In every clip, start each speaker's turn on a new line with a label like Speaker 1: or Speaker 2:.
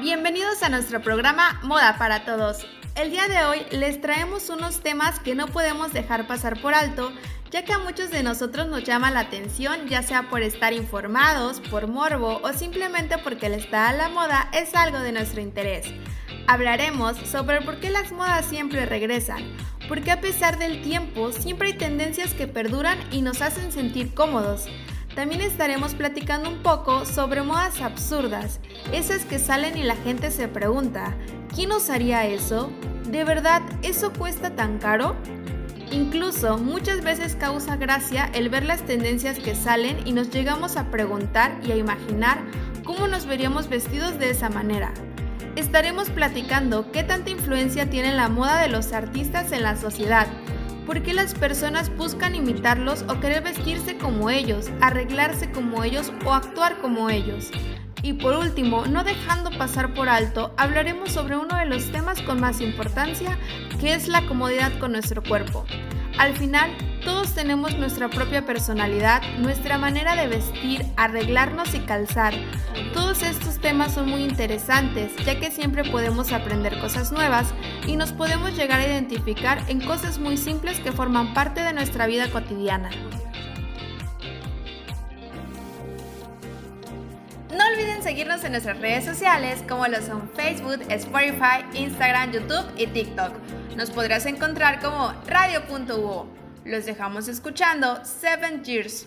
Speaker 1: Bienvenidos a nuestro programa Moda para Todos. El día de hoy les traemos unos temas que no podemos dejar pasar por alto, ya que a muchos de nosotros nos llama la atención, ya sea por estar informados, por morbo o simplemente porque el estar a la moda es algo de nuestro interés. Hablaremos sobre por qué las modas siempre regresan, porque a pesar del tiempo siempre hay tendencias que perduran y nos hacen sentir cómodos. También estaremos platicando un poco sobre modas absurdas, esas que salen y la gente se pregunta, ¿quién usaría eso? ¿De verdad eso cuesta tan caro? Incluso muchas veces causa gracia el ver las tendencias que salen y nos llegamos a preguntar y a imaginar cómo nos veríamos vestidos de esa manera. Estaremos platicando qué tanta influencia tiene la moda de los artistas en la sociedad, por qué las personas buscan imitarlos o querer vestirse como ellos, arreglarse como ellos o actuar como ellos. Y por último, no dejando pasar por alto, hablaremos sobre uno de los temas con más importancia, que es la comodidad con nuestro cuerpo. Al final, todos tenemos nuestra propia personalidad, nuestra manera de vestir, arreglarnos y calzar. Todos estos temas son muy interesantes, ya que siempre podemos aprender cosas nuevas y nos podemos llegar a identificar en cosas muy simples que forman parte de nuestra vida cotidiana. No olviden seguirnos en nuestras redes sociales como lo son Facebook, Spotify, Instagram, YouTube y TikTok. Nos podrás encontrar como radio.uo. Los dejamos escuchando Seven Years.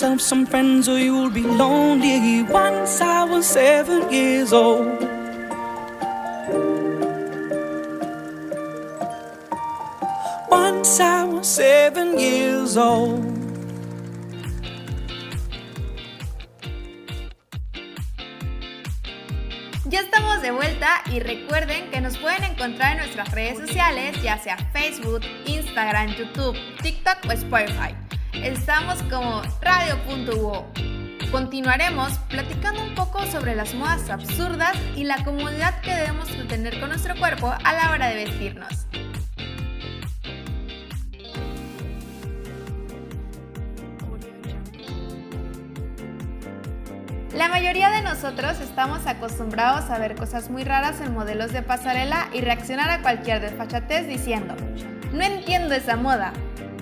Speaker 2: yourself some friends or you'll be lonely. Once I was seven years old. Once I was seven years old.
Speaker 1: Ya estamos de vuelta y recuerden que nos pueden encontrar en nuestras redes sociales, ya sea Facebook, Instagram, YouTube, TikTok o Spotify. Estamos como radio.uo. Continuaremos platicando un poco sobre las modas absurdas y la comodidad que debemos tener con nuestro cuerpo a la hora de vestirnos. La mayoría de nosotros estamos acostumbrados a ver cosas muy raras en modelos de pasarela y reaccionar a cualquier desfachatez diciendo, no entiendo esa moda.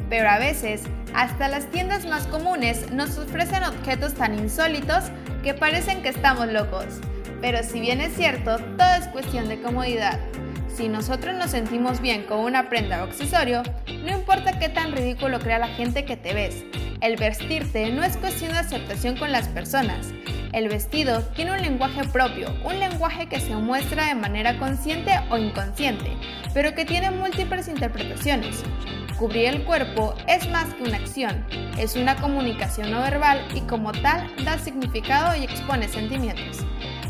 Speaker 1: Pero a veces, hasta las tiendas más comunes nos ofrecen objetos tan insólitos que parecen que estamos locos. Pero si bien es cierto, todo es cuestión de comodidad. Si nosotros nos sentimos bien con una prenda o accesorio, no importa qué tan ridículo crea la gente que te ves. El vestirte no es cuestión de aceptación con las personas, el vestido tiene un lenguaje propio, un lenguaje que se muestra de manera consciente o inconsciente, pero que tiene múltiples interpretaciones. Cubrir el cuerpo es más que una acción, es una comunicación no verbal y como tal da significado y expone sentimientos.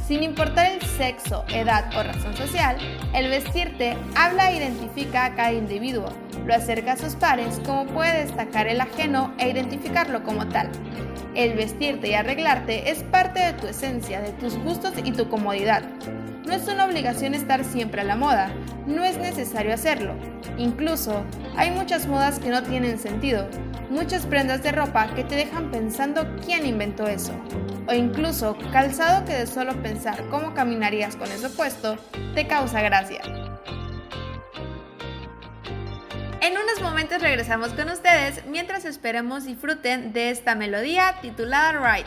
Speaker 1: Sin importar el sexo, edad o razón social, el vestirte habla e identifica a cada individuo, lo acerca a sus pares como puede destacar el ajeno e identificarlo como tal. El vestirte y arreglarte es parte de tu esencia, de tus gustos y tu comodidad. No es una obligación estar siempre a la moda, no es necesario hacerlo. Incluso, hay muchas modas que no tienen sentido, muchas prendas de ropa que te dejan pensando quién inventó eso. O incluso, calzado que de solo pensar cómo caminarías con eso puesto, te causa gracia. En unos momentos regresamos con ustedes mientras esperemos disfruten de esta melodía titulada Right.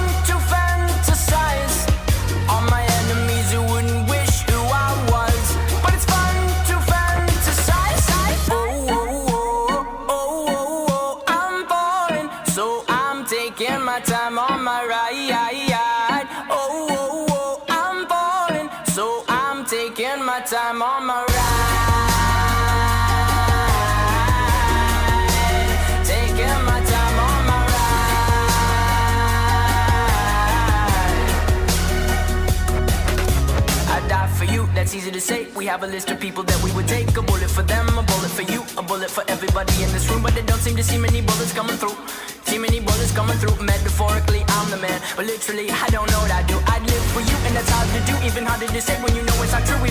Speaker 2: my time on my ride Taking my time on my ride I die for you, that's easy to say. We have a list of people that we would take. A bullet for them, a bullet for you, a bullet for everybody in this room. But they don't seem to see many bullets coming through. See many bullets coming through. Metaphorically, I'm the man. But literally, I don't know what I do. I'd live for you, and that's hard to do. Even harder to say when you know it's not true.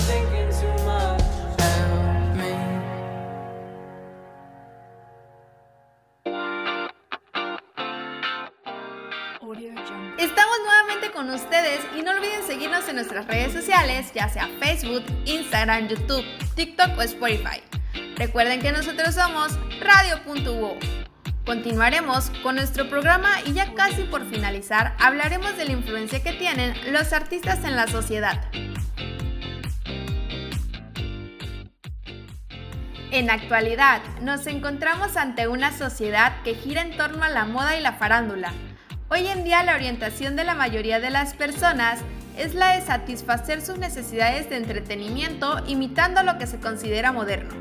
Speaker 1: Seguirnos en nuestras redes sociales, ya sea Facebook, Instagram, YouTube, TikTok o Spotify. Recuerden que nosotros somos Radio.uo. Continuaremos con nuestro programa y ya casi por finalizar hablaremos de la influencia que tienen los artistas en la sociedad. En actualidad, nos encontramos ante una sociedad que gira en torno a la moda y la farándula. Hoy en día la orientación de la mayoría de las personas es la de satisfacer sus necesidades de entretenimiento imitando lo que se considera moderno.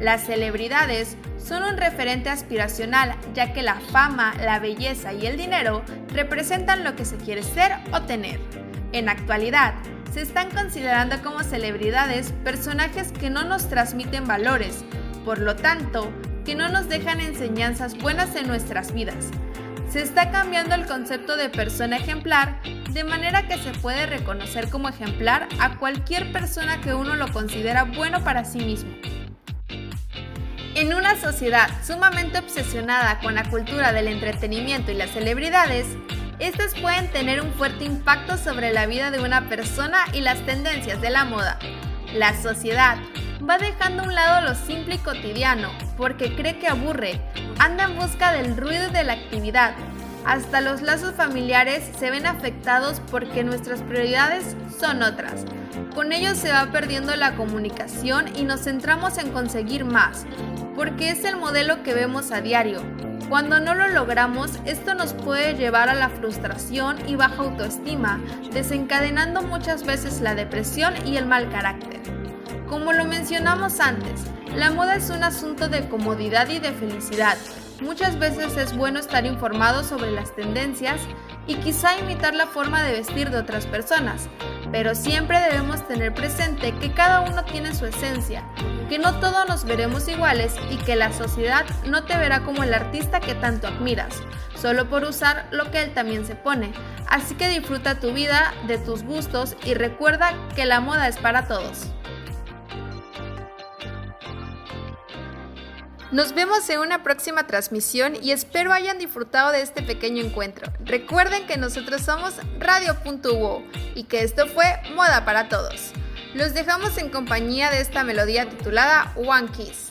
Speaker 1: Las celebridades son un referente aspiracional ya que la fama, la belleza y el dinero representan lo que se quiere ser o tener. En actualidad, se están considerando como celebridades personajes que no nos transmiten valores, por lo tanto, que no nos dejan enseñanzas buenas en nuestras vidas. Se está cambiando el concepto de persona ejemplar de manera que se puede reconocer como ejemplar a cualquier persona que uno lo considera bueno para sí mismo. En una sociedad sumamente obsesionada con la cultura del entretenimiento y las celebridades, estas pueden tener un fuerte impacto sobre la vida de una persona y las tendencias de la moda. La sociedad va dejando a un lado lo simple y cotidiano porque cree que aburre, anda en busca del ruido y de la actividad. Hasta los lazos familiares se ven afectados porque nuestras prioridades son otras. Con ello se va perdiendo la comunicación y nos centramos en conseguir más, porque es el modelo que vemos a diario. Cuando no lo logramos, esto nos puede llevar a la frustración y baja autoestima, desencadenando muchas veces la depresión y el mal carácter. Como lo mencionamos antes, la moda es un asunto de comodidad y de felicidad. Muchas veces es bueno estar informado sobre las tendencias y quizá imitar la forma de vestir de otras personas, pero siempre debemos tener presente que cada uno tiene su esencia, que no todos nos veremos iguales y que la sociedad no te verá como el artista que tanto admiras, solo por usar lo que él también se pone. Así que disfruta tu vida, de tus gustos y recuerda que la moda es para todos. Nos vemos en una próxima transmisión y espero hayan disfrutado de este pequeño encuentro. Recuerden que nosotros somos Radio.wo y que esto fue Moda para Todos. Los dejamos en compañía de esta melodía titulada One Kiss.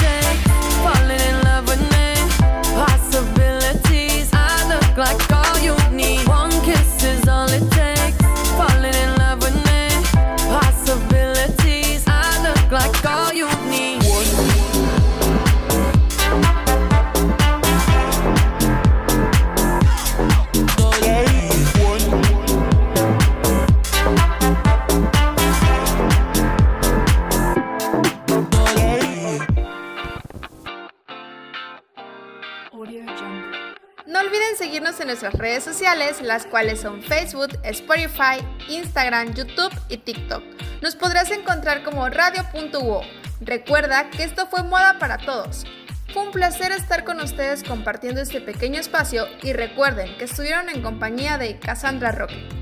Speaker 1: olviden seguirnos en nuestras redes sociales, las cuales son Facebook, Spotify, Instagram, YouTube y TikTok. Nos podrás encontrar como radio.uo. Recuerda que esto fue Moda para Todos. Fue un placer estar con ustedes compartiendo este pequeño espacio y recuerden que estuvieron en compañía de Cassandra Roque.